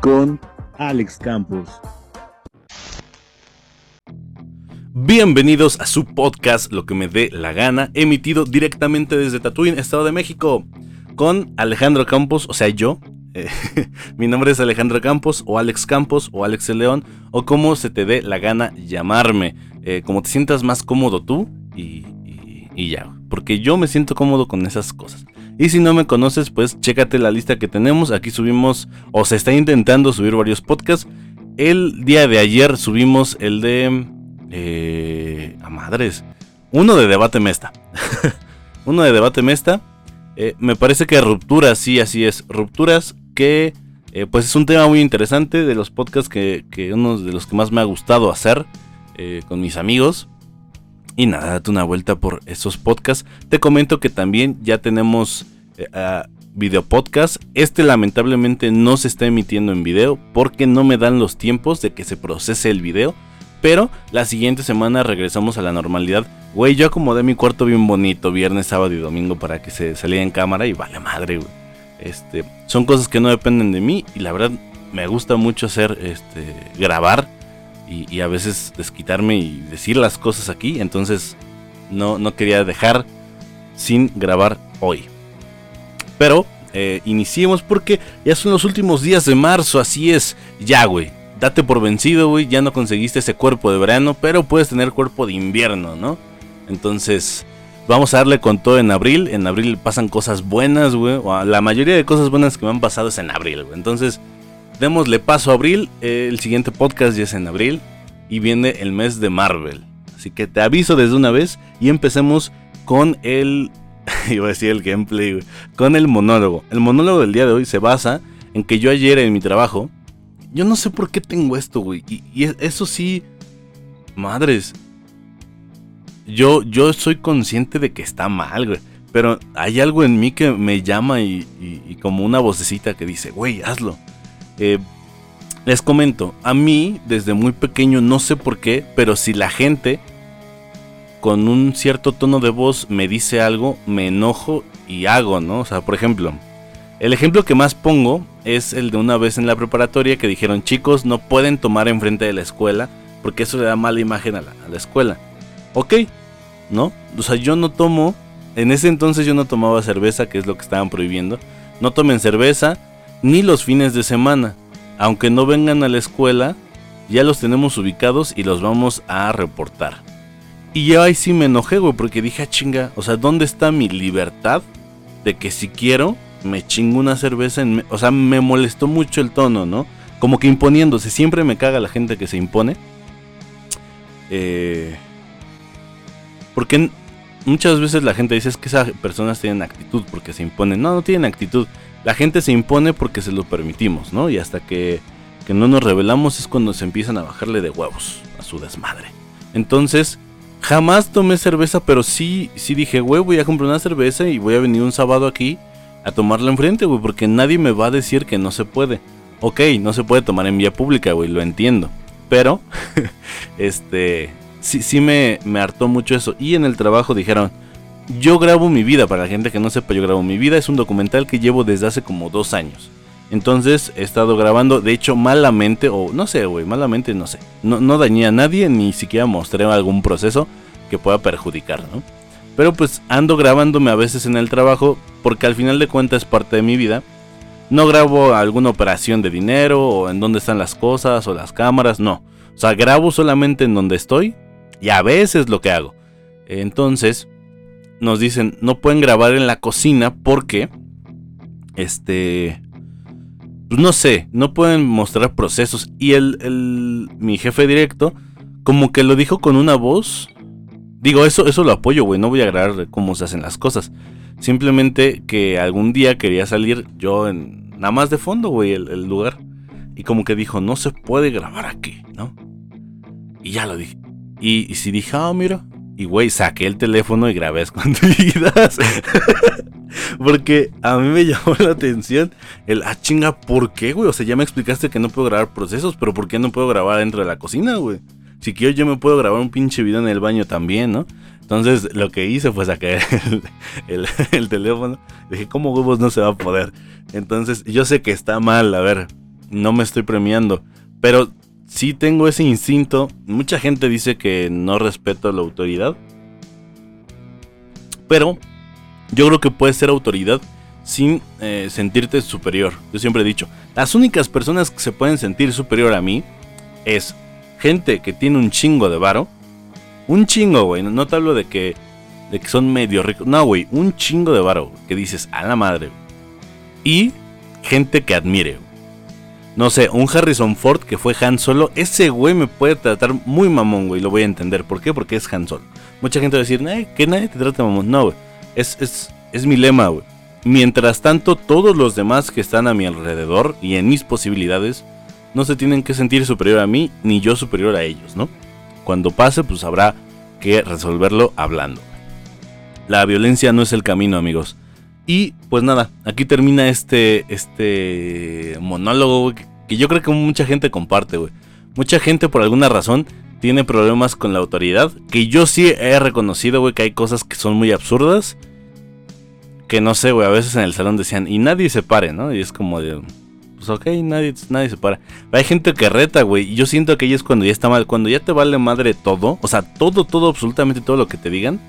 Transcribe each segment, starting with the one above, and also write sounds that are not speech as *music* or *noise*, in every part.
con Alex Campos. Bienvenidos a su podcast Lo que me dé la gana, emitido directamente desde Tatuín, Estado de México, con Alejandro Campos, o sea, yo. Eh, *laughs* mi nombre es Alejandro Campos, o Alex Campos, o Alex el León, o como se te dé la gana llamarme. Eh, como te sientas más cómodo tú y, y ya, porque yo me siento cómodo con esas cosas. Y si no me conoces, pues chécate la lista que tenemos. Aquí subimos, o se está intentando subir varios podcasts. El día de ayer subimos el de... Eh, a madres. Uno de debate mesta. *laughs* Uno de debate mesta. Eh, me parece que rupturas, sí, así es. Rupturas que... Eh, pues es un tema muy interesante de los podcasts que, que uno de los que más me ha gustado hacer eh, con mis amigos. Y nada, date una vuelta por esos podcasts. Te comento que también ya tenemos eh, video podcast. Este lamentablemente no se está emitiendo en video porque no me dan los tiempos de que se procese el video. Pero la siguiente semana regresamos a la normalidad. Güey, yo acomodé mi cuarto bien bonito viernes, sábado y domingo para que se saliera en cámara y vale madre, güey. Este, son cosas que no dependen de mí y la verdad me gusta mucho hacer, este, grabar y, a veces desquitarme y decir las cosas aquí. Entonces no, no quería dejar sin grabar hoy. Pero eh, iniciemos porque ya son los últimos días de marzo, así es. Ya, güey. Date por vencido, güey. Ya no conseguiste ese cuerpo de verano, pero puedes tener cuerpo de invierno, ¿no? Entonces, vamos a darle con todo en abril. En abril pasan cosas buenas, güey. La mayoría de cosas buenas que me han pasado es en abril, güey. Entonces, démosle paso a abril. Eh, el siguiente podcast ya es en abril. Y viene el mes de Marvel. Así que te aviso desde una vez y empecemos con el... *laughs* Iba a decir el gameplay, güey. Con el monólogo. El monólogo del día de hoy se basa en que yo ayer en mi trabajo... Yo no sé por qué tengo esto, güey. Y, eso sí... Madres. Yo, yo soy consciente de que está mal, güey. Pero hay algo en mí que me llama y, y como una vocecita que dice, güey, hazlo. Eh, les comento, a mí desde muy pequeño no sé por qué, pero si la gente con un cierto tono de voz me dice algo, me enojo y hago, ¿no? O sea, por ejemplo, el ejemplo que más pongo es el de una vez en la preparatoria que dijeron chicos no pueden tomar enfrente de la escuela porque eso le da mala imagen a la, escuela. Ok, ¿no? O sea, yo no tomo, en ese entonces yo no tomaba cerveza, que es lo que estaban prohibiendo. No tomen cerveza, ni los fines de semana. Aunque no vengan a la escuela, ya los tenemos ubicados y los vamos a reportar. Y yo ahí sí me enojé, güey, porque dije, ah, chinga, o sea, ¿dónde está mi libertad de que si quiero me chingo una cerveza? En o sea, me molestó mucho el tono, ¿no? Como que imponiéndose, siempre me caga la gente que se impone. Eh, porque muchas veces la gente dice es que esas personas tienen actitud porque se imponen. No, no tienen actitud la gente se impone porque se lo permitimos, ¿no? Y hasta que, no nos revelamos es cuando se empiezan a bajarle de huevos a su desmadre. Entonces, jamás tomé cerveza, pero sí, sí dije, güey, voy a comprar una cerveza y voy a venir un sábado aquí a tomarla enfrente, güey, porque nadie me va a decir que no se puede. Ok, no se puede tomar en vía pública, güey, lo entiendo. Pero, *laughs* este, sí, sí me, me hartó mucho eso. Y en el trabajo dijeron, yo grabo mi vida, para la gente que no sepa, yo grabo mi vida, es un documental que llevo desde hace como dos años. Entonces he estado grabando, de hecho malamente, o no sé, güey, malamente no sé. No, no dañé a nadie, ni siquiera mostré algún proceso que pueda perjudicar, ¿no? Pero pues ando grabándome a veces en el trabajo, porque al final de cuentas es parte de mi vida. No grabo alguna operación de dinero, o en dónde están las cosas, o las cámaras, no. O sea, grabo solamente en donde estoy, y a veces lo que hago. Entonces, nos dicen, no pueden grabar en la cocina porque, este, pues no sé, no pueden mostrar procesos. Y el, el, mi jefe directo, como que lo dijo con una voz. Digo, eso, eso lo apoyo, güey, no voy a grabar cómo se hacen las cosas. Simplemente que algún día quería salir yo en, nada más de fondo, güey, el, lugar. Y como que dijo, no se puede grabar aquí, ¿no? Y ya lo dije. Y, si dije, ah, mira, y güey, saqué el teléfono y grabé escondidas. *laughs* Porque a mí me *laughs* llamó la atención el, ah, chinga, ¿por qué, güey? O sea, ya me explicaste que no puedo grabar procesos, pero ¿por qué no puedo grabar dentro de la cocina, güey? Si quiero, yo me puedo grabar un pinche video en el baño también, ¿no? Entonces, lo que hice fue sacar *laughs* el, el teléfono. Dije, ¿cómo huevos no se va a poder? Entonces, yo sé que está mal, a ver, no me estoy premiando. Pero sí tengo ese instinto. Mucha gente dice que no respeto la autoridad. Pero yo creo que puedes ser autoridad sin eh, sentirte superior. Yo siempre he dicho, las únicas personas que se pueden sentir superior a mí es gente que tiene un chingo de varo. Un chingo, güey. No, te hablo de que, de que son medio ricos. No, güey. Un chingo de varo. Que dices, a la madre. Y gente que admire. No sé, un Harrison Ford que fue Han Solo. Ese güey me puede tratar muy mamón, güey. Lo voy a entender. ¿Por qué? Porque es Han Solo. Mucha gente va a decir, que nadie te trata mamón. No, güey. Es, es, es mi lema, güey. Mientras tanto, todos los demás que están a mi alrededor y en mis posibilidades no se tienen que sentir superior a mí ni yo superior a ellos, ¿no? Cuando pase, pues habrá que resolverlo hablando. La violencia no es el camino, amigos. Y pues nada, aquí termina este, este monólogo que yo creo que mucha gente comparte, güey. Mucha gente por alguna razón tiene problemas con la autoridad, que yo sí he reconocido, güey, que hay cosas que son muy absurdas. Que no sé, güey, a veces en el salón decían, y nadie se pare, ¿no? Y es como de, pues ok, nadie, nadie se para. hay gente que reta, güey. Y yo siento que ahí es cuando ya está mal. Cuando ya te vale madre todo. O sea, todo, todo, absolutamente todo lo que te digan.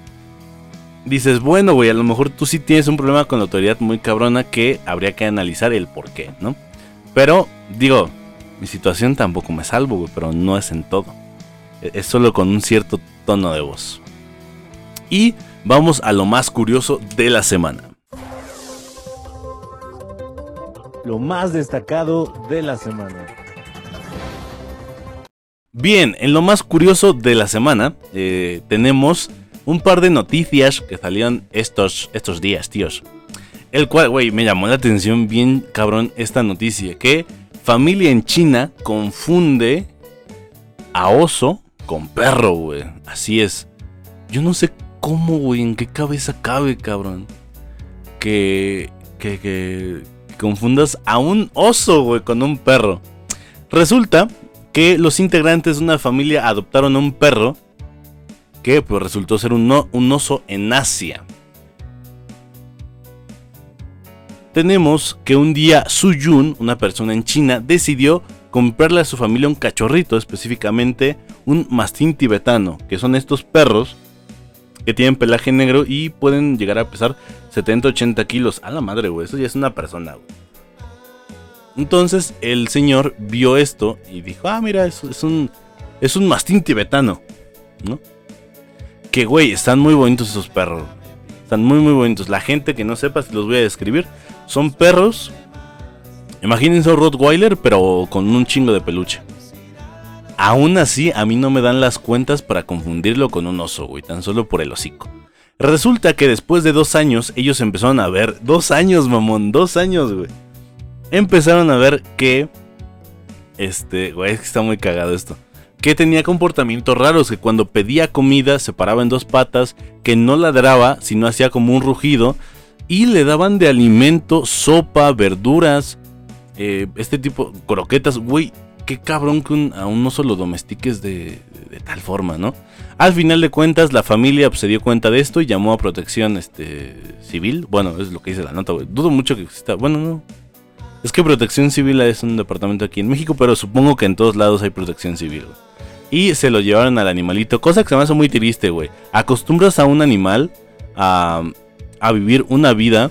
Dices, bueno, güey, a lo mejor tú sí tienes un problema con la autoridad muy cabrona que habría que analizar el por qué, ¿no? Pero, digo, mi situación tampoco me salvo, güey, pero no es en todo. E, es solo con un cierto tono de voz. Y vamos a lo más curioso de la semana. lo más destacado de la semana. Bien, en lo más curioso de la semana eh, tenemos un par de noticias que salieron estos, estos días, tíos. El cual, güey, me llamó la atención bien cabrón esta noticia. Que familia en China confunde a oso con perro, güey. Así es. Yo no sé cómo, güey, en qué cabeza cabe, cabrón. Que, que, que, confundas a un oso, güey, con un perro. Resulta que los integrantes de una familia adoptaron un perro que pues, resultó ser un, un oso en Asia. Tenemos que un día Su Yun, una persona en China, decidió comprarle a su familia un cachorrito, específicamente un mastín tibetano, que son estos perros que tienen pelaje negro y pueden llegar a pesar 70-80 kilos. A la madre, güey, eso ya es una persona, güey. Entonces el señor vio esto y dijo, ah, mira, es, es un, es un mastín tibetano, ¿no? Que, güey, están muy bonitos esos perros. Están muy, muy bonitos. La gente que no sepa, los voy a describir, son perros. Imagínense un Rottweiler, pero con un chingo de peluche. Aún así, a mí no me dan las cuentas para confundirlo con un oso, güey, tan solo por el hocico. Resulta que después de dos años, ellos empezaron a ver. Dos años, mamón, dos años, güey. Empezaron a ver que. Este, güey, es que está muy cagado esto. Que tenía comportamientos raros, que cuando pedía comida se paraba en dos patas, que no ladraba, sino hacía como un rugido. Y le daban de alimento sopa, verduras, eh, este tipo, croquetas, güey qué cabrón que a un oso lo domestiques de, tal forma, ¿no? Al final de cuentas, la familia pues, se dio cuenta de esto y llamó a protección este, civil. Bueno, es lo que dice la nota, güey. Dudo mucho que exista. Bueno, no. Es que protección civil es un departamento aquí en México, pero supongo que en todos lados hay protección civil, Y se lo llevaron al animalito, cosa que se me hace muy triste, güey. Acostumbras a un animal a, a vivir una vida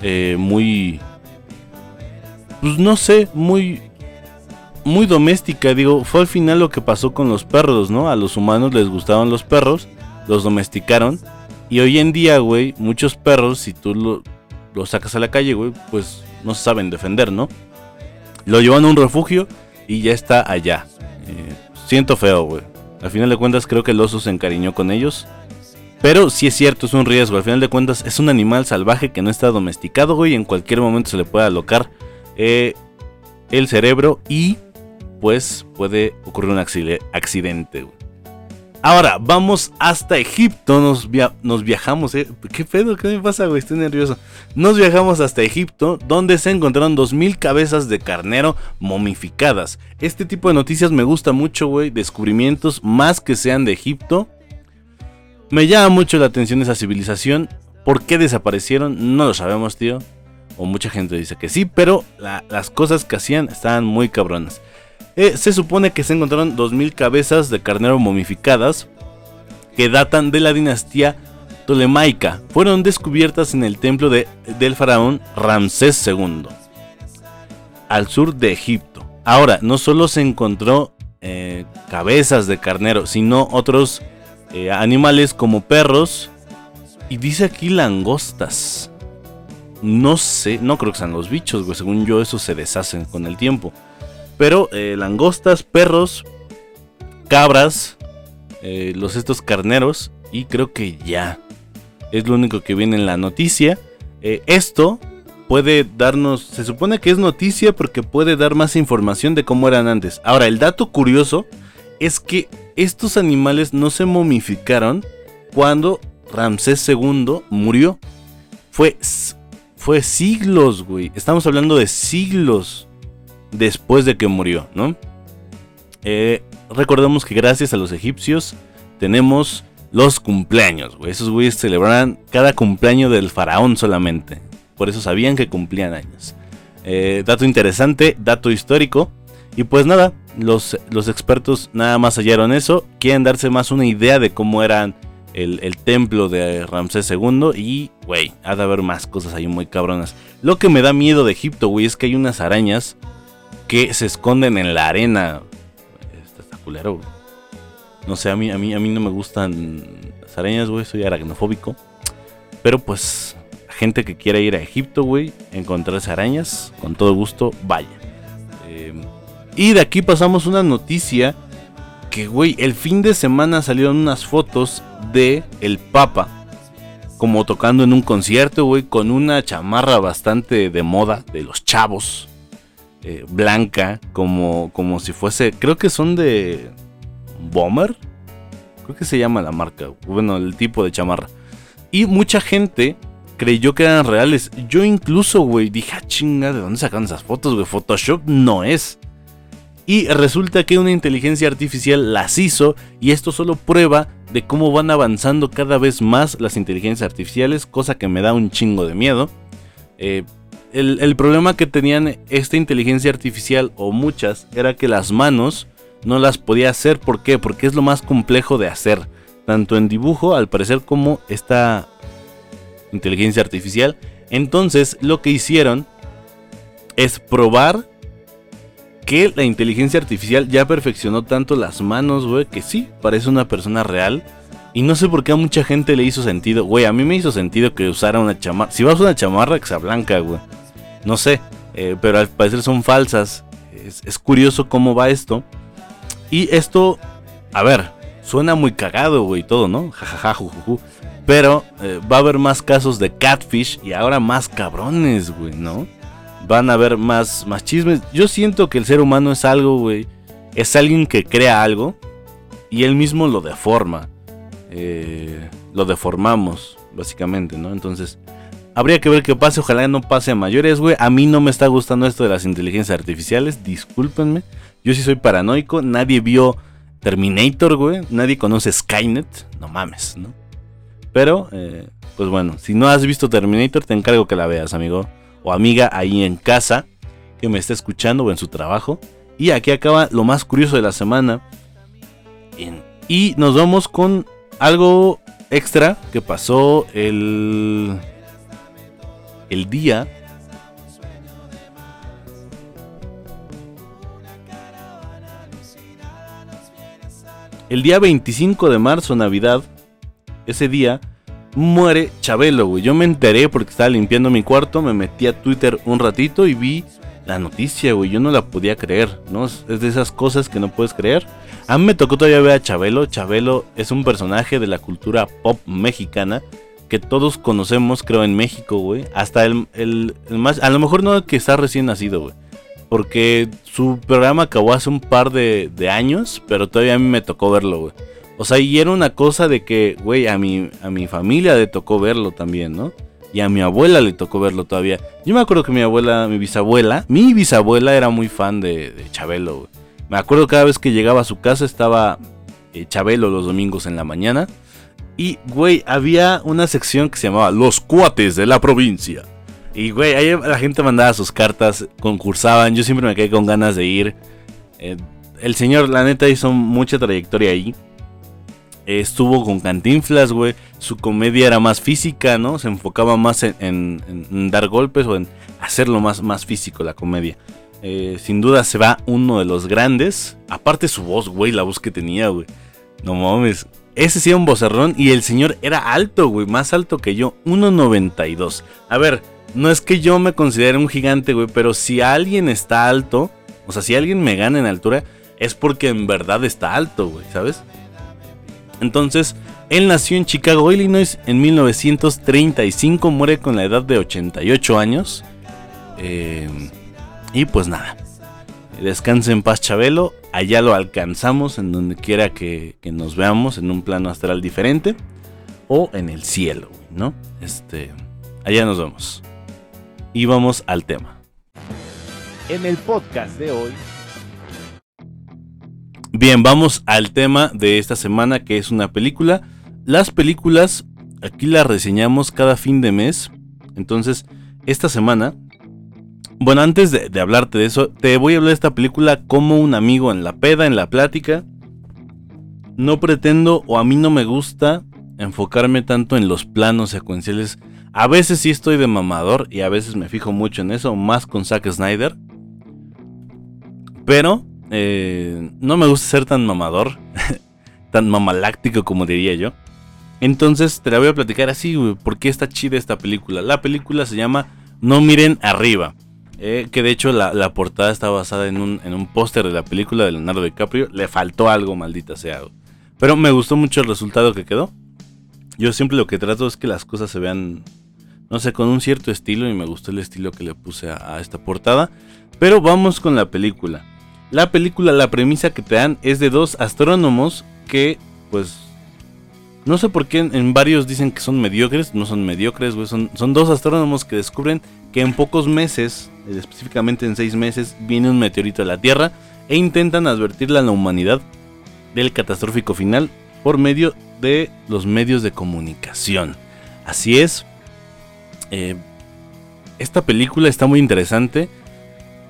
eh, muy... Pues no sé, muy muy doméstica. Digo, fue al final lo que pasó con los perros, ¿no? A los humanos les gustaban los perros, los domesticaron. Y hoy en día, güey, muchos perros, si tú lo, lo sacas a la calle, güey, pues no saben defender, ¿no? Lo llevan a un refugio y ya está allá. Eh, siento feo, güey. Al final de cuentas creo que el oso se encariñó con ellos. Pero sí es cierto, es un riesgo. Al final de cuentas es un animal salvaje que no está domesticado, güey. Y en cualquier momento se le puede alocar eh, el cerebro y pues puede ocurrir un accidente. Ahora, vamos hasta Egipto, nos, nos viajamos, ¿eh? ¿Qué pedo? ¿Qué me pasa, güey? Estoy nervioso. Nos viajamos hasta Egipto, donde se encontraron 2.000 cabezas de carnero momificadas. Este tipo de noticias me gusta mucho, güey. Descubrimientos, más que sean de Egipto. Me llama mucho la atención esa civilización. ¿Por qué desaparecieron? No lo sabemos, tío. O mucha gente dice que sí, pero las cosas que hacían estaban muy cabronas. Eh, se supone que se encontraron 2.000 cabezas de carnero momificadas que datan de la dinastía tolemaica. Fueron descubiertas en el templo de, del faraón Ramsés II, al sur de Egipto. Ahora, no solo se encontró eh, cabezas de carnero, sino otros eh, animales como perros y dice aquí langostas. No sé, no creo que sean los bichos, güey. Según yo, eso se deshacen con el tiempo. Pero eh, langostas, perros, cabras, eh, los estos carneros. Y creo que ya. Es lo único que viene en la noticia. Eh, esto puede darnos. Se supone que es noticia porque puede dar más información de cómo eran antes. Ahora, el dato curioso es que estos animales no se momificaron cuando Ramsés II murió. Fue fue siglos, güey. Estamos hablando de siglos después de que murió, ¿no? Eh, recordemos que gracias a los egipcios tenemos los cumpleaños, güey. Esos güeyes celebraban cada cumpleaños del faraón solamente. Por eso sabían que cumplían años. Eh, dato interesante, dato histórico. Y pues nada, los, los expertos nada más hallaron eso. Quieren darse más una idea de cómo eran el, templo de Ramsés II y, güey, ha de haber más cosas ahí muy cabronas. Lo que me da miedo de Egipto, güey, es que hay unas arañas que se esconden en la arena. Este culero, No sé, a mí, a, mí, a mí no me gustan las arañas, güey, soy aracnofóbico. Pero pues, gente que quiera ir a Egipto, güey, encontrarse arañas, con todo gusto, vaya. Eh, y de aquí pasamos una noticia que, güey, el fin de semana salieron unas fotos de el Papa como tocando en un concierto, güey, con una chamarra bastante de moda de los chavos, eh, blanca, como, como si fuese, creo que son de Bomber, creo que se llama la marca, bueno, el tipo de chamarra. Y mucha gente creyó que eran reales. Yo incluso, güey, dije, ah, chinga, ¿de dónde sacan esas fotos, güey? Photoshop no es. Y resulta que una inteligencia artificial las hizo y esto solo prueba de cómo van avanzando cada vez más las inteligencias artificiales, cosa que me da un chingo de miedo. Eh, el, problema que tenían esta inteligencia artificial o muchas era que las manos no las podía hacer. ¿Por qué? Porque es lo más complejo de hacer. Tanto en dibujo, al parecer, como esta inteligencia artificial. Entonces, lo que hicieron es probar que la inteligencia artificial ya perfeccionó tanto las manos, güey, que sí, parece una persona real. Y no sé por qué a mucha gente le hizo sentido. Güey, a mí me hizo sentido que usara una chamarra. Si vas a una chamarra que sea blanca, güey. No sé, eh, pero al parecer son falsas. Es, curioso cómo va esto. Y esto, a ver, suena muy cagado, güey, todo, ¿no? Jajaja, jujuju. Pero eh, va a haber más casos de catfish y ahora más cabrones, güey, ¿no? Van a haber más, más chismes. Yo siento que el ser humano es algo, güey. Es alguien que crea algo y él mismo lo deforma. Eh, lo deformamos, básicamente, ¿no? Entonces, habría que ver qué pase. Ojalá no pase a mayores, güey. A mí no me está gustando esto de las inteligencias artificiales. Discúlpenme. Yo sí soy paranoico. Nadie vio Terminator, güey. Nadie conoce Skynet. No mames, ¿no? Pero, eh, pues bueno, si no has visto Terminator, te encargo que la veas, amigo o amiga ahí en casa que me está escuchando o en su trabajo. Y aquí acaba lo más curioso de la semana. Y nos vamos con algo extra que pasó el, el día. El día 25 de marzo, Navidad, ese día muere Chabelo, güey. Yo me enteré porque estaba limpiando mi cuarto, me metí a Twitter un ratito y vi la noticia, güey. Yo no la podía creer, ¿no? Es de esas cosas que no puedes creer. A mí me tocó todavía ver a Chabelo. Chabelo es un personaje de la cultura pop mexicana que todos conocemos, creo, en México, güey. Hasta el, el, más, a lo mejor no que está recién nacido, güey. Porque su programa acabó hace un par de, de años, pero todavía a mí me tocó verlo, güey. O sea, y era una cosa de que, güey, a mi, a mi familia le tocó verlo también, ¿no? Y a mi abuela le tocó verlo todavía. Yo me acuerdo que mi abuela, mi bisabuela, mi bisabuela era muy fan de, Chabelo, güey. Me acuerdo cada vez que llegaba a su casa estaba eh, Chabelo los domingos en la mañana. Y, güey, había una sección que se llamaba Los cuates de la provincia. Y, güey, ahí la gente mandaba sus cartas, concursaban. Yo siempre me quedé con ganas de ir. Eh, el señor, la neta, hizo mucha trayectoria ahí. Estuvo con Cantinflas, güey. Su comedia era más física, ¿no? Se enfocaba más en, dar golpes o en hacerlo más, más físico, la comedia. Eh, sin duda se va uno de los grandes. Aparte su voz, güey, la voz que tenía, güey. No mames. Ese sí era un vocerrón y el señor era alto, güey, más alto que yo, 1.92. A ver, no es que yo me considere un gigante, güey, pero si alguien está alto, o sea, si alguien me gana en altura, es porque en verdad está alto, güey, ¿sabes? Entonces, él nació en Chicago, Illinois, en 1935, muere con la edad de 88 años. Eh, y pues nada, descanse en paz Chabelo, allá lo alcanzamos en donde quiera que, nos veamos, en un plano astral diferente o en el cielo, ¿no? Este, allá nos vemos. Y vamos al tema. En el podcast de hoy. Bien, vamos al tema de esta semana que es una película. Las películas aquí las reseñamos cada fin de mes. Entonces, esta semana bueno, antes de, hablarte de eso, te voy a hablar de esta película como un amigo en la peda, en la plática. No pretendo o a mí no me gusta enfocarme tanto en los planos secuenciales. A veces sí estoy de mamador y a veces me fijo mucho en eso, más con Zack Snyder. Pero eh, no me gusta ser tan mamador, *laughs* tan mamaláctico como diría yo. Entonces te la voy a platicar así, porque está chida esta película. La película se llama No miren arriba. Eh, que de hecho la, portada está basada en un, en un póster de la película de Leonardo DiCaprio. Le faltó algo, maldita sea. Pero me gustó mucho el resultado que quedó. Yo siempre lo que trato es que las cosas se vean, no sé, con un cierto estilo. Y me gustó el estilo que le puse a esta portada. Pero vamos con la película. La película, la premisa que te dan es de dos astrónomos que, pues, no sé por qué en, varios dicen que son mediocres, no son mediocres, güey. Son, son dos astrónomos que descubren que en pocos meses, eh, específicamente en seis meses, viene un meteorito a la Tierra e intentan advertirle a la humanidad del catastrófico final por medio de los medios de comunicación. Así es. Eh, esta película está muy interesante.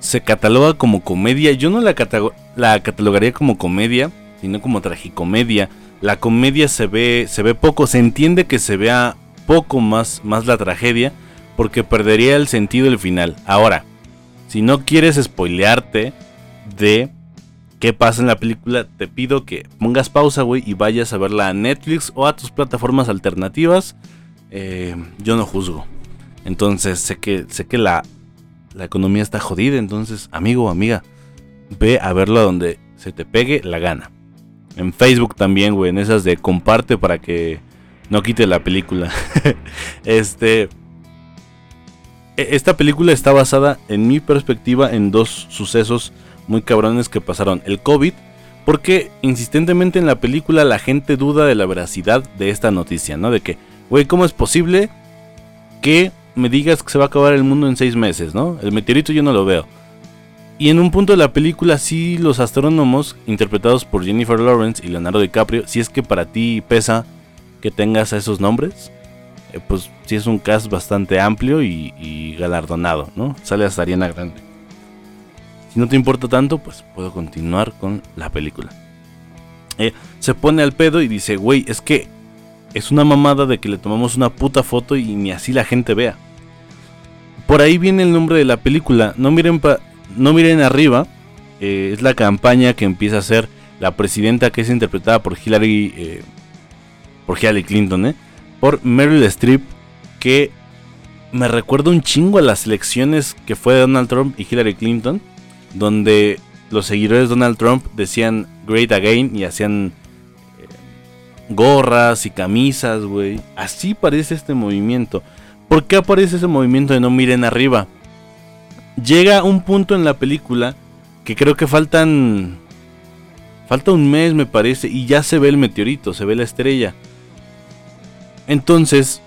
Se cataloga como comedia. Yo no la, la catalogaría como comedia, sino como tragicomedia la comedia se ve, se ve poco, se entiende que se vea poco más, más la tragedia, porque perdería el sentido el final. Ahora, si no quieres spoilearte de qué pasa en la película, te pido que pongas pausa, güey, y vayas a verla a Netflix o a tus plataformas alternativas. Eh, yo no juzgo. Entonces, sé que, sé que la, la economía está jodida. Entonces, amigo o amiga, ve a verlo donde se te pegue la gana. En Facebook también, güey, en esas de comparte para que no quite la película. *laughs* este. E, esta película está basada, en mi perspectiva, en dos sucesos muy cabrones que pasaron. El COVID, porque insistentemente en la película la gente duda de la veracidad de esta noticia, ¿no? De que, güey, ¿cómo es posible que me digas que se va a acabar el mundo en seis meses, ¿no? El meteorito yo no lo veo. Y en un punto de la película, sí, los astrónomos, interpretados por Jennifer Lawrence y Leonardo DiCaprio, si es que para ti pesa que tengas esos nombres, eh, pues sí es un cast bastante amplio y, galardonado, ¿no? Sale hasta Ariana Grande. Si no te importa tanto, pues puedo continuar con la película. Eh, se pone al pedo y dice, güey, es que es una mamada de que le tomamos una puta foto y ni así la gente vea. Por ahí viene el nombre de la película. No miren, no miren arriba, eh, es la campaña que empieza a hacer la presidenta que es interpretada por Hillary, eh, por Hillary Clinton, eh, por Meryl Streep, que me recuerda un chingo a las elecciones que fue Donald Trump y Hillary Clinton, donde los seguidores de Donald Trump decían Great Again y hacían gorras y camisas, güey. Así parece este movimiento. ¿Por qué aparece ese movimiento de no miren arriba? llega un punto en la película que creo que faltan. Falta un mes, me parece, y ya se ve el meteorito, se ve la estrella. Entonces,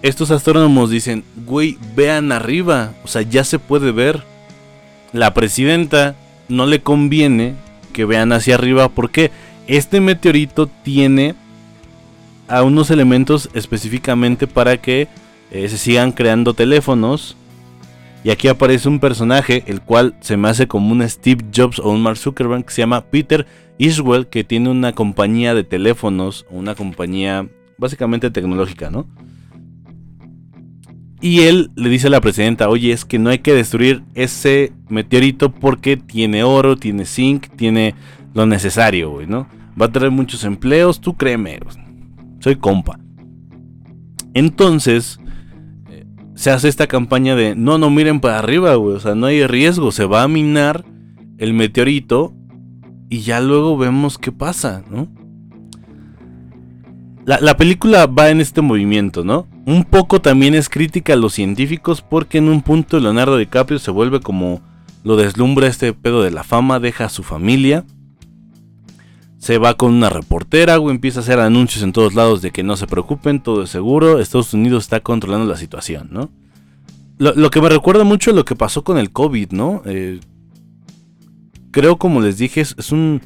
estos astrónomos dicen, güey, vean arriba, o sea, ya se puede ver. La presidenta no le conviene que vean hacia arriba porque este meteorito tiene a unos elementos específicamente para que eh, se sigan creando teléfonos. Y aquí aparece un personaje, el cual se me hace como un Steve Jobs o un Mark Zuckerberg, que se llama Peter Iswell, que tiene una compañía de teléfonos, una compañía básicamente tecnológica, ¿no? Y él le dice a la presidenta, oye, es que no hay que destruir ese meteorito porque tiene oro, tiene zinc, tiene lo necesario, güey, ¿no? Va a traer muchos empleos, tú créeme, soy compa. Entonces, se hace esta campaña de, no, no miren para arriba, güey, o sea, no hay riesgo, se va a minar el meteorito y ya luego vemos qué pasa, ¿no? La, película va en este movimiento, ¿no? Un poco también es crítica a los científicos porque en un punto Leonardo DiCaprio se vuelve como lo deslumbra este pedo de la fama, deja a su familia, se va con una reportera, güey, empieza a hacer anuncios en todos lados de que no se preocupen, todo es seguro, Estados Unidos está controlando la situación, ¿no? Lo, que me recuerda mucho a lo que pasó con el COVID, ¿no? Eh, creo, como les dije, es un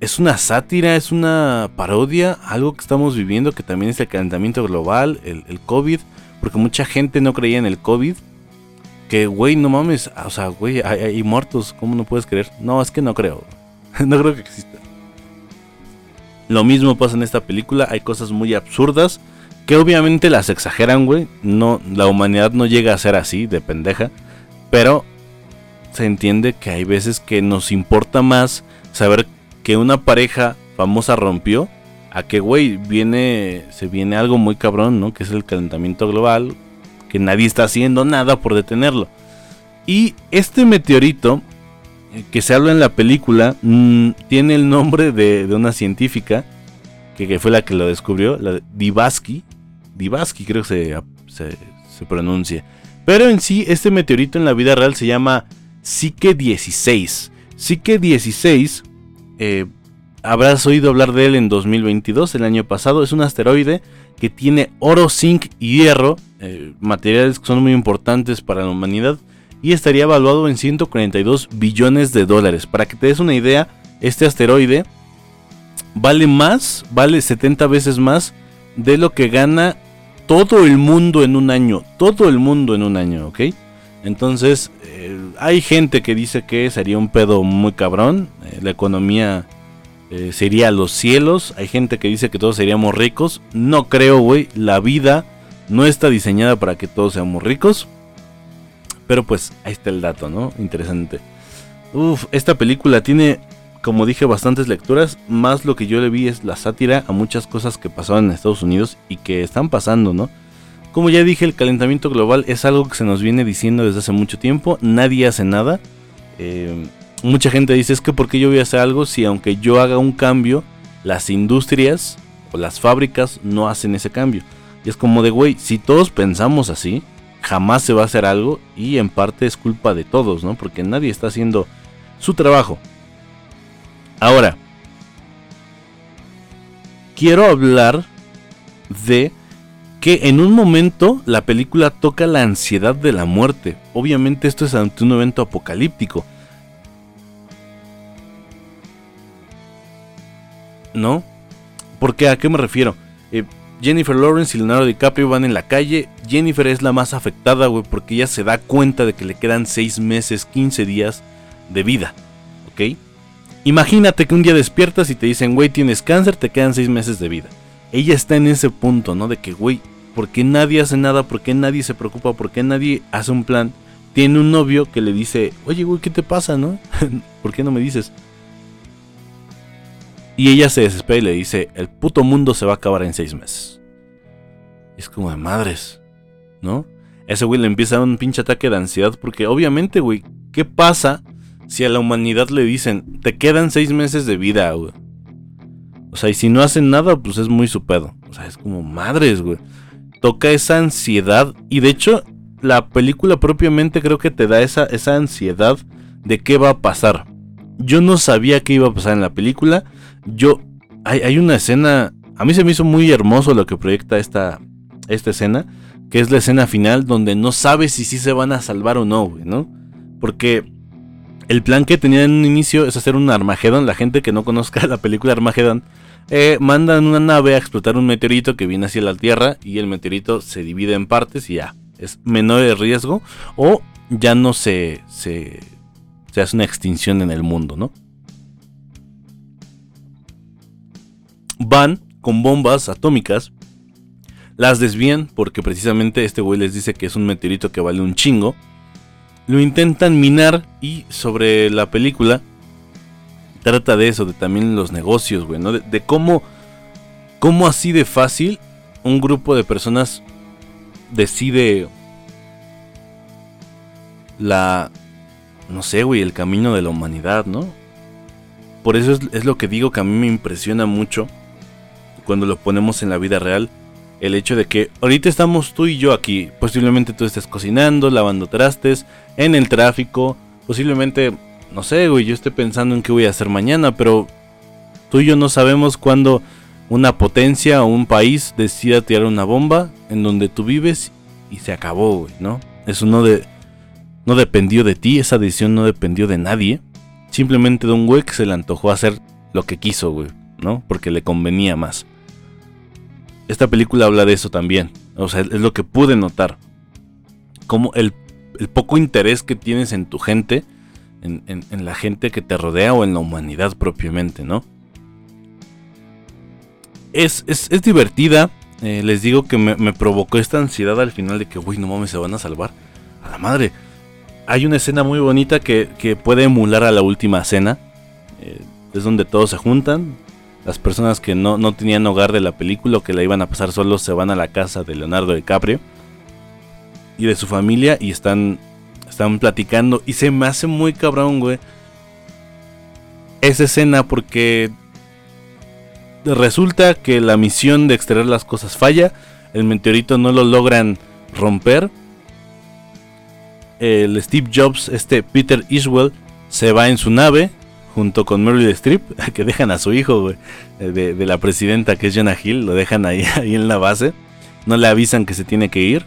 es una sátira, es una parodia, algo que estamos viviendo que también es el calentamiento global, el, COVID, porque mucha gente no creía en el COVID. Que, güey, no mames, o sea, güey, hay, muertos, ¿cómo no puedes creer? No, es que no creo, *laughs* no creo que exista. Lo mismo pasa en esta película, hay cosas muy absurdas que obviamente las exageran, güey. No, la humanidad no llega a ser así, de pendeja, pero se entiende que hay veces que nos importa más saber que una pareja famosa rompió a que, güey, viene, se viene algo muy cabrón, ¿no? Que es el calentamiento global, que nadie está haciendo nada por detenerlo. Y este meteorito, que se habla en la película, mm, tiene el nombre de, una científica, que, fue la que lo descubrió, la Divaski. Divaski creo que se, se, se pronuncia. Pero en sí, este meteorito en la vida real se llama Psique 16. Psique 16 eh, habrás oído hablar de él en 2022, el año pasado. Es un asteroide que tiene oro, zinc y hierro, eh, materiales que son muy importantes para la humanidad, y estaría evaluado en 142 billones de dólares. Para que te des una idea, este asteroide vale más, vale 70 veces más de lo que gana todo el mundo en un año. Todo el mundo en un año, ¿ok? Entonces, eh, hay gente que dice que sería un pedo muy cabrón. Eh, la economía eh, sería a los cielos. Hay gente que dice que todos seríamos ricos. No creo, güey. La vida no está diseñada para que todos seamos ricos. Pero pues, ahí está el dato, ¿no? Interesante. Uf, esta película tiene, como dije, bastantes lecturas. Más lo que yo le vi es la sátira a muchas cosas que pasaban en Estados Unidos y que están pasando, ¿no? Como ya dije, el calentamiento global es algo que se nos viene diciendo desde hace mucho tiempo. Nadie hace nada. Eh, mucha gente dice es que ¿por qué yo voy a hacer algo si aunque yo haga un cambio, las industrias o las fábricas no hacen ese cambio? Y es como de, güey, si todos pensamos así, jamás se va a hacer algo y en parte es culpa de todos, ¿no? Porque nadie está haciendo su trabajo. Ahora, quiero hablar de que en un momento la película toca la ansiedad de la muerte. Obviamente esto es ante un evento apocalíptico. ¿No? Porque a qué me refiero? Eh, Jennifer Lawrence y Leonardo DiCaprio van en la calle. Jennifer es la más afectada, güey, porque ella se da cuenta de que le quedan 6 meses, 15 días de vida. ¿Ok? Imagínate que un día despiertas y te dicen, güey, tienes cáncer, te quedan 6 meses de vida ella está en ese punto, ¿no? De que, güey, ¿por qué nadie hace nada? ¿Por qué nadie se preocupa? ¿Por qué nadie hace un plan? Tiene un novio que le dice, oye, güey, ¿qué te pasa, no? *laughs* ¿Por qué no me dices? Y ella se desespera y le dice, el puto mundo se va a acabar en seis meses. Es como de madres, ¿no? Ese güey le empieza un pinche ataque de ansiedad porque obviamente, güey, ¿qué pasa si a la humanidad le dicen, te quedan seis meses de vida, güey? O sea, y si no hacen nada, pues es muy su pedo. O sea, es como madres, güey. Toca esa ansiedad. Y de hecho, la película propiamente creo que te da esa, esa ansiedad de qué va a pasar. Yo no sabía qué iba a pasar en la película. Yo. Hay, hay una escena. A mí se me hizo muy hermoso lo que proyecta esta, esta escena. Que es la escena final donde no sabes si sí se van a salvar o no, güey, ¿no? Porque El plan que tenían en un inicio es hacer un Armagedón. La gente que no conozca *laughs* la película Armagedón, eh, mandan una nave a explotar un meteorito que viene hacia la Tierra y el meteorito se divide en partes y ya. Es menor el riesgo o ya no se, se, se hace una extinción en el mundo, ¿no? Van con bombas atómicas, las desvían porque precisamente este güey les dice que es un meteorito que vale un chingo. Lo intentan minar y sobre la película trata de eso, de también los negocios, güey, ¿no? De, cómo, cómo así de fácil un grupo de personas decide la, no sé, güey, el camino de la humanidad, ¿no? Por eso es, es, lo que digo que a mí me impresiona mucho cuando lo ponemos en la vida real. El hecho de que ahorita estamos tú y yo aquí. Posiblemente tú estés cocinando, lavando trastes, en el tráfico. Posiblemente, no sé, güey, yo esté pensando en qué voy a hacer mañana. Pero tú y yo no sabemos cuándo una potencia o un país decida tirar una bomba en donde tú vives y se acabó, güey, ¿no? Eso no, de, no dependió de ti, esa decisión no dependió de nadie. Simplemente de un güey que se le antojó hacer lo que quiso, güey, ¿no? Porque le convenía más esta película habla de eso también. O sea, es lo que pude notar. Como el, poco interés que tienes en tu gente, en, la gente que te rodea o en la humanidad propiamente, ¿no? Es, es, divertida. Eh, les digo que me, provocó esta ansiedad al final de que, uy, no mames, se van a salvar. A la madre. Hay una escena muy bonita que, puede emular a la última cena. Eh, es donde todos se juntan, las personas que no, tenían hogar de la película o que la iban a pasar solos se van a la casa de Leonardo DiCaprio y de su familia y están, están platicando. Y se me hace muy cabrón, güey. Esa escena porque resulta que la misión de extraer las cosas falla. El meteorito no lo logran romper. El Steve Jobs, este Peter Iswell, se va en su nave junto con Meryl Streep, *laughs* que dejan a su hijo, de, la presidenta que es Jenna Hill, lo dejan ahí, *laughs* ahí en la base, no le avisan que se tiene que ir.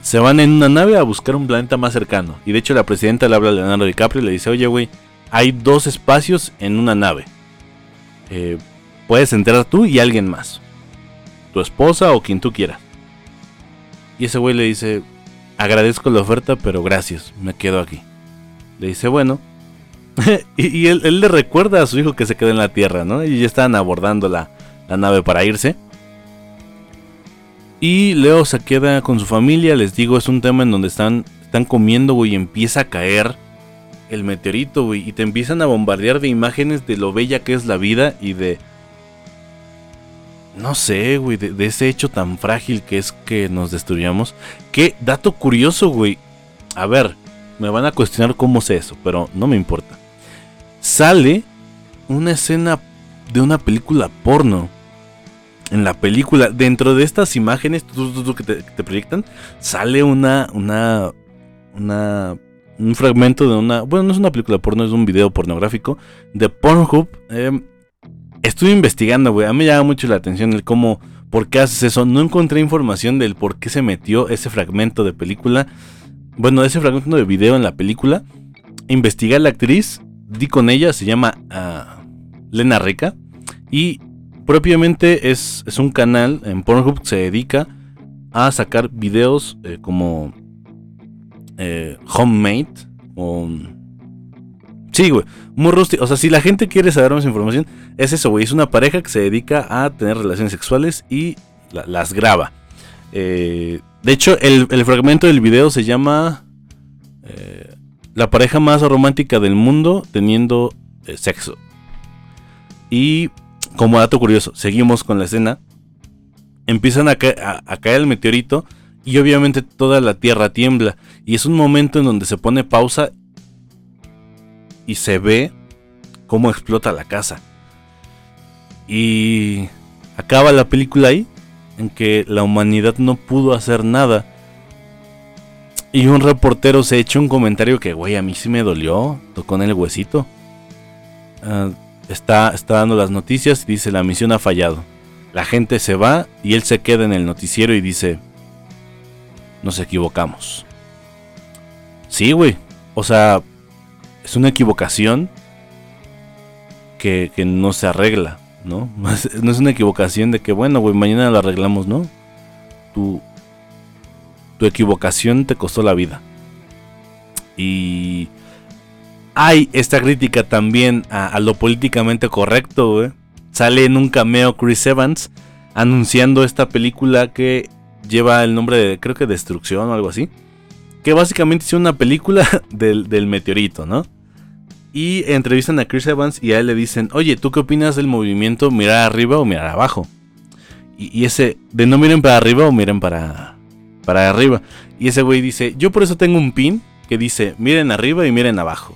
Se van en una nave a buscar un planeta más cercano. Y de hecho la presidenta le habla a Leonardo DiCaprio y le dice, oye, güey, hay dos espacios en una nave. Eh, puedes entrar tú y alguien más. Tu esposa o quien tú quieras. Y ese güey le dice, agradezco la oferta, pero gracias, me quedo aquí. Le dice, bueno, *laughs* y, él, le recuerda a su hijo que se queda en la tierra, ¿no? Y ya están abordando la, nave para irse. Y Leo se queda con su familia. Les digo, es un tema en donde están, están comiendo, güey, y empieza a caer el meteorito, güey. Y te empiezan a bombardear de imágenes de lo bella que es la vida y de. No sé, güey, de, de ese hecho tan frágil que es que nos destruyamos. Qué dato curioso, güey. A ver, me van a cuestionar cómo sé eso, pero no me importa sale una escena de una película porno. En la película, dentro de estas imágenes que te, proyectan, sale una, una, una, un fragmento de una, bueno, no es una película porno, es un video pornográfico de Pornhub. Eh, estuve investigando, güey, a mí me llama mucho la atención el cómo, por qué haces eso. No encontré información del por qué se metió ese fragmento de película, bueno, ese fragmento de video en la película. Investigué a la actriz di con ella, se llama ah, Lena Rica. Y propiamente es, es, un canal en Pornhub que se dedica a sacar videos eh, como eh, homemade. O, sí, güey. Muy rústico. O sea, si la gente quiere saber más información, es eso, güey. Es una pareja que se dedica a tener relaciones sexuales y las graba. Eh, de hecho, el, el, fragmento del video se llama la pareja más romántica del mundo teniendo eh, sexo. Y como dato curioso, seguimos con la escena. Empiezan a, caer el meteorito y obviamente toda la tierra tiembla. Y es un momento en donde se pone pausa y se ve cómo explota la casa. Y acaba la película ahí, en que la humanidad no pudo hacer nada y un reportero se echa un comentario que, güey, a mí sí me dolió, tocó en el huesito. Ah, está, está dando las noticias y dice, la misión ha fallado. La gente se va y él se queda en el noticiero y dice, nos equivocamos. Sí, güey. O sea, es una equivocación que, no se arregla, ¿no? *laughs* No es una equivocación de que, bueno, güey, mañana lo arreglamos, ¿no? Tu, tu equivocación te costó la vida. Y hay esta crítica también a, lo políticamente correcto. Sale en un cameo Chris Evans anunciando esta película que lleva el nombre de, creo que Destrucción o algo así. Que básicamente es una película *laughs* del, del meteorito, ¿no? Y entrevistan a Chris Evans y a él le dicen, oye, ¿tú qué opinas del movimiento mirar arriba o mirar abajo? Y, ese, de no miren para arriba o miren para, para arriba. Y ese güey dice, yo por eso tengo un pin que dice, miren arriba y miren abajo.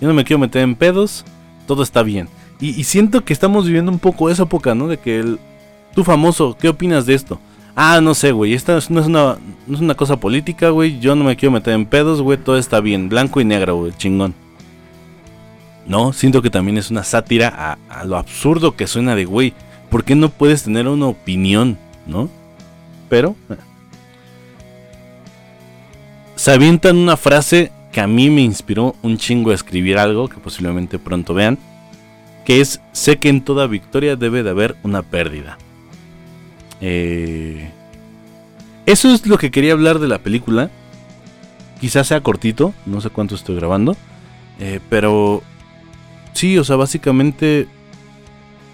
Yo no me quiero meter en pedos, todo está bien. Y, siento que estamos viviendo un poco esa época, ¿no? De que el, tú famoso, ¿qué opinas de esto? Ah, no sé, güey, esta no es, una, no es una cosa política, güey, yo no me quiero meter en pedos, güey, todo está bien, blanco y negro, güey, chingón. No, siento que también es una sátira a, lo absurdo que suena de, güey, ¿por qué no puedes tener una opinión, no? Pero... Se avientan una frase que a mí me inspiró un chingo a escribir algo que posiblemente pronto vean, que es, sé que en toda victoria debe de haber una pérdida. Eh, eso es lo que quería hablar de la película. Quizás sea cortito, no sé cuánto estoy grabando, eh, pero Sí, o sea, básicamente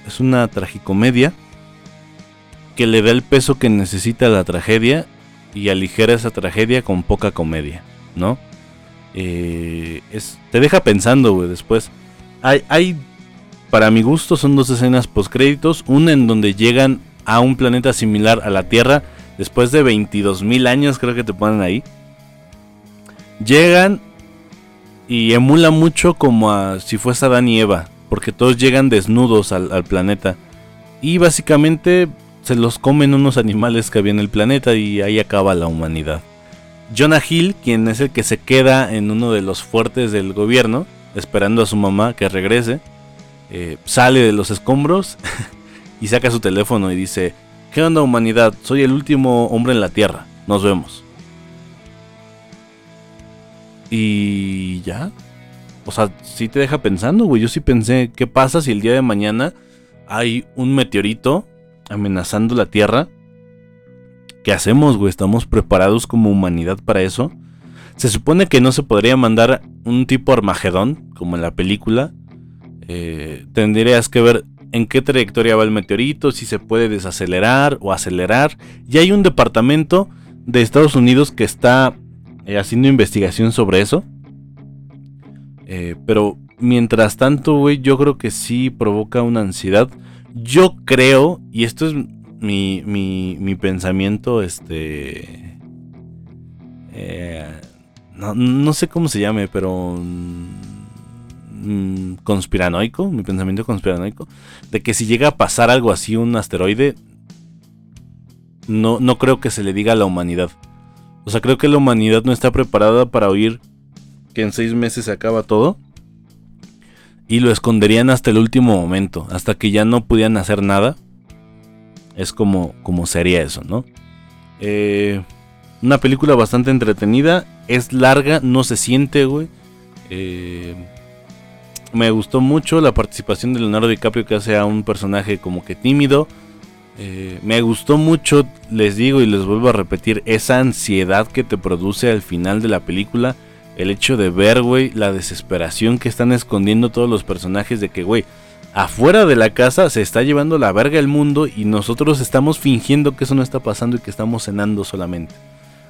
es una tragicomedia que le da el peso que necesita la tragedia y aligera esa tragedia con poca comedia, ¿no? Eh, es, te deja pensando, güey, después. Hay, hay, para mi gusto, son dos escenas post créditos. Una en donde llegan a un planeta similar a la Tierra después de 22.000 años, creo que te ponen ahí. Llegan y emula mucho como a si fuese Adán y Eva, porque todos llegan desnudos al, planeta. Y básicamente se los comen unos animales que había en el planeta y ahí acaba la humanidad. Jonah Hill, quien es el que se queda en uno de los fuertes del gobierno, esperando a su mamá que regrese, eh, sale de los escombros *laughs* y saca su teléfono y dice, ¿qué onda humanidad? Soy el último hombre en la Tierra, nos vemos. Y ya. O sea, sí te deja pensando, güey. Yo sí pensé, ¿qué pasa si el día de mañana hay un meteorito amenazando la Tierra? ¿Qué hacemos, güey? ¿Estamos preparados como humanidad para eso? Se supone que no se podría mandar un tipo Armagedón, como en la película. Eh, tendrías que ver en qué trayectoria va el meteorito, si se puede desacelerar o acelerar. Y hay un departamento de Estados Unidos que está eh, haciendo investigación sobre eso. Eh, pero mientras tanto, güey, yo creo que sí provoca una ansiedad. Yo creo, y esto es mi, mi, pensamiento, este... Eh, no, sé cómo se llame, pero... Mm, conspiranoico, mi pensamiento conspiranoico, de que si llega a pasar algo así, un asteroide, no, no creo que se le diga a la humanidad. O sea, creo que la humanidad no está preparada para oír que en seis meses se acaba todo. Y lo esconderían hasta el último momento, hasta que ya no pudieran hacer nada. Es como, como sería eso, ¿no? Eh, una película bastante entretenida. Es larga, no se siente, güey. Eh, me gustó mucho la participación de Leonardo DiCaprio que hace a un personaje como que tímido. Eh, me gustó mucho, les digo y les vuelvo a repetir, esa ansiedad que te produce al final de la película. El hecho de ver, güey, la desesperación que están escondiendo todos los personajes de que, güey, afuera de la casa se está llevando la verga el mundo y nosotros estamos fingiendo que eso no está pasando y que estamos cenando solamente.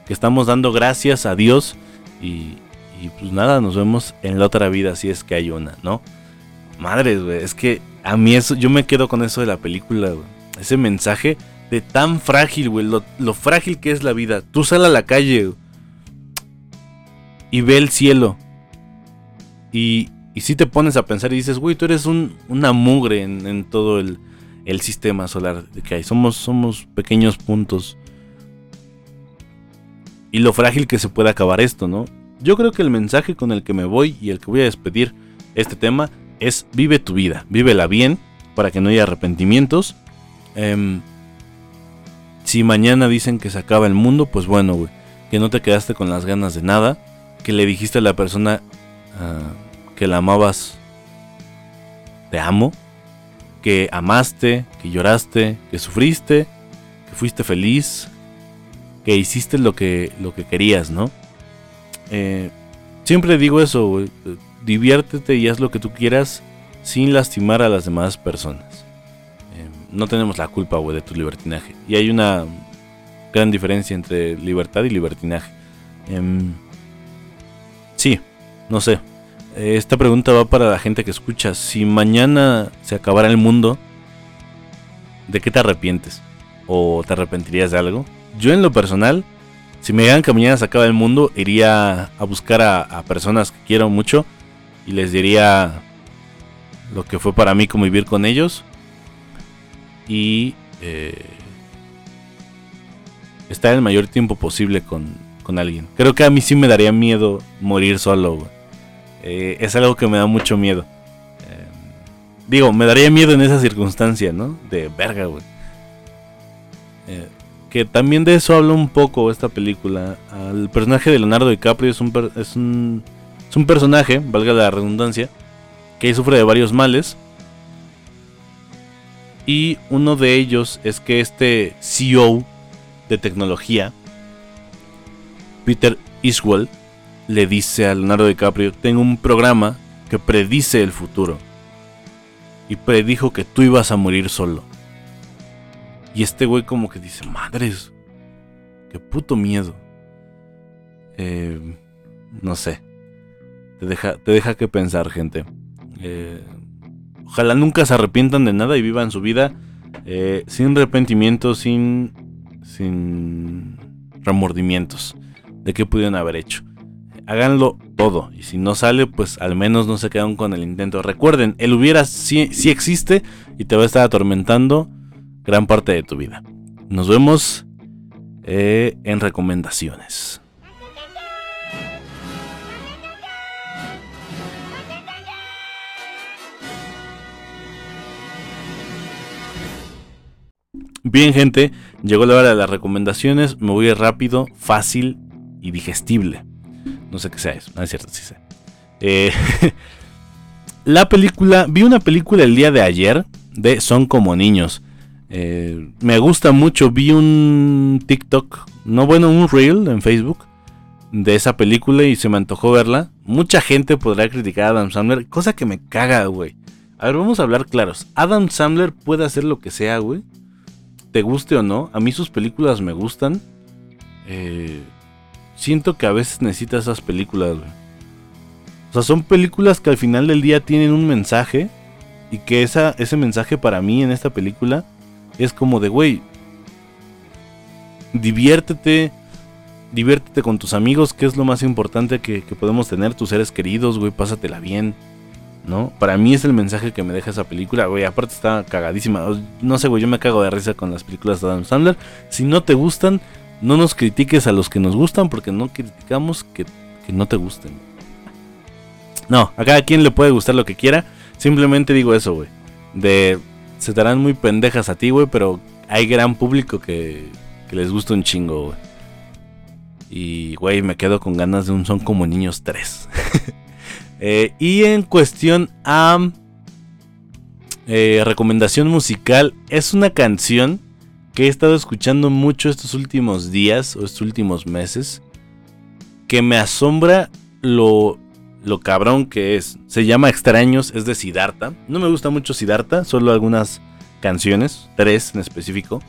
Que estamos dando gracias a Dios y, y pues nada, nos vemos en la otra vida si es que hay una, ¿no? Madres, güey, es que a mí eso, yo me quedo con eso de la película, güey ese mensaje de tan frágil, güey, lo, frágil que es la vida. Tú sal a la calle y ve el cielo. Y, y si te pones a pensar y dices, güey, tú eres un, una mugre en, todo el, el, sistema solar que hay. Somos, somos pequeños puntos. Y lo frágil que se puede acabar esto, ¿no? Yo creo que el mensaje con el que me voy y el que voy a despedir este tema es vive tu vida, vívela bien para que no haya arrepentimientos Em, si mañana dicen que se acaba el mundo, pues bueno, güey. Que no te quedaste con las ganas de nada. Que le dijiste a la persona ah, que la amabas, te amo, que amaste, que lloraste, que sufriste, que fuiste feliz, que hiciste lo que, lo que querías, ¿no? Eh, siempre digo eso, güey. Diviértete y haz lo que tú quieras sin lastimar a las demás personas. Eh, no tenemos la culpa, güey, de tu libertinaje. Y hay una gran diferencia entre libertad y libertinaje. Em, sí, no sé. Esta pregunta va para la gente que escucha. Si mañana se acabara el mundo, ¿de qué te arrepientes? ¿O te arrepentirías de algo? Yo en lo personal, si me digan que mañana se acaba el mundo, iría a buscar a, personas que quiero mucho y les diría lo que fue para mí convivir con ellos. Y eh, estar el mayor tiempo posible con, con, alguien. Creo que a mí sí me daría miedo morir solo, eh, es algo que me da mucho miedo. Eh, digo, me daría miedo en esa circunstancia, ¿no? De verga, güey. Eh, que también de eso habla un poco esta película. El personaje de Leonardo DiCaprio es un, es un, es un personaje, valga la redundancia, que sufre de varios males. Y uno de ellos es que este CEO de tecnología, Peter Iswell, le dice a Leonardo DiCaprio, tengo un programa que predice el futuro. Y predijo que tú ibas a morir solo. Y este güey como que dice, madres, qué puto miedo. Eh, no sé. Te deja, te deja que pensar, gente. Eh, ojalá nunca se arrepientan de nada y vivan su vida eh, sin arrepentimiento, sin, sin remordimientos de qué pudieron haber hecho háganlo todo. Y si no sale, pues al menos no se quedan con el intento. Recuerden, el hubiera sí, existe y te va a estar atormentando gran parte de tu vida. Nos vemos eh, en recomendaciones. Bien gente, llegó la hora de las recomendaciones, me voy rápido, fácil y digestible. No sé qué sea eso. No es cierto, sí sé. Eh, *laughs* la película. Vi una película el día de ayer de Son como niños. Eh, me gusta mucho. Vi un TikTok. No, bueno, un reel en Facebook. De esa película y se me antojó verla. Mucha gente podrá criticar a Adam Sandler. Cosa que me caga, güey. A ver, vamos a hablar claros. Adam Sandler puede hacer lo que sea, güey. Te guste o no. A mí sus películas me gustan. Eh, siento que a veces necesita esas películas, güey. O sea, son películas que al final del día tienen un mensaje. Y que esa, ese mensaje para mí en esta película es como de, güey, diviértete, diviértete con tus amigos, que es lo más importante que, que, podemos tener, tus seres queridos, güey, pásatela bien, ¿no? Para mí es el mensaje que me deja esa película, güey, aparte está cagadísima, no sé, güey, yo me cago de risa con las películas de Adam Sandler, si no te gustan, no nos critiques a los que nos gustan porque no criticamos que, no te gusten. No, a cada quien le puede gustar lo que quiera. Simplemente digo eso, güey. De. Se darán muy pendejas a ti, güey, pero hay gran público que, que les gusta un chingo, güey. Y, güey, me quedo con ganas de un Son como Niños 3. *laughs* Eh, y en cuestión a eh, recomendación musical, es una canción que he estado escuchando mucho estos últimos días o estos últimos meses, que me asombra lo, lo cabrón que es. Se llama Extraños, es de Siddhartha. No me gusta mucho Siddhartha, solo algunas canciones, tres en específico.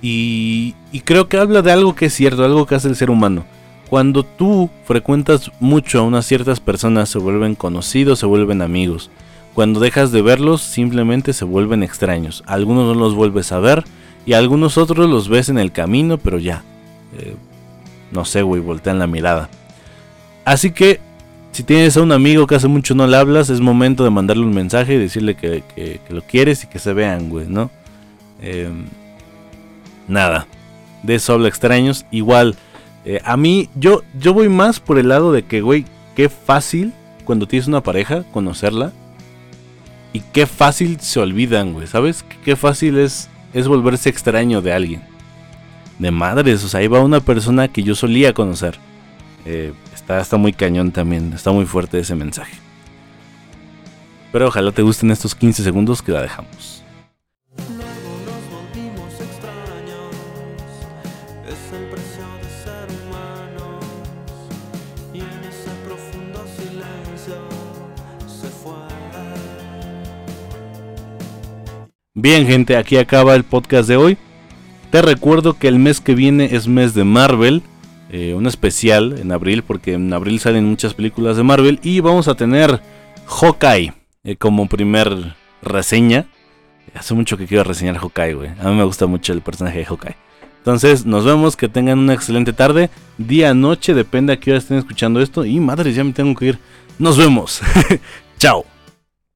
Y, y creo que habla de algo que es cierto, algo que hace el ser humano. Cuando tú frecuentas mucho a unas ciertas personas, se vuelven conocidos, se vuelven amigos. Cuando dejas de verlos, simplemente se vuelven extraños. Algunos no los vuelves a ver y algunos otros los ves en el camino, pero ya. Eh, no sé, güey, voltean la mirada. Así que, si tienes a un amigo que hace mucho no le hablas, es momento de mandarle un mensaje y decirle que, lo quieres y que se vean, güey, ¿no? Em, nada. De eso habla extraños. Igual, eh, a mí, yo, yo voy más por el lado de que, güey, qué fácil cuando tienes una pareja conocerla y qué fácil se olvidan, güey, ¿sabes? Qué fácil es, es volverse extraño de alguien. De madres, o sea, ahí va una persona que yo solía conocer. Eh, Está, está muy cañón también, está muy fuerte ese mensaje. Pero ojalá te gusten estos 15 segundos que la dejamos. Bien, gente, aquí acaba el podcast de hoy. Te recuerdo que el mes que viene es mes de Marvel. eh, un especial en abril, porque en abril salen muchas películas de Marvel. Y vamos a tener Hawkeye eh, como primer reseña. Hace mucho que quiero reseñar Hawkeye, güey. A mí me gusta mucho el personaje de Hawkeye. Entonces, nos vemos, que tengan una excelente tarde. Día, noche, depende a qué hora estén escuchando esto. Y madres, ya me tengo que ir. Nos vemos. *laughs* Chao.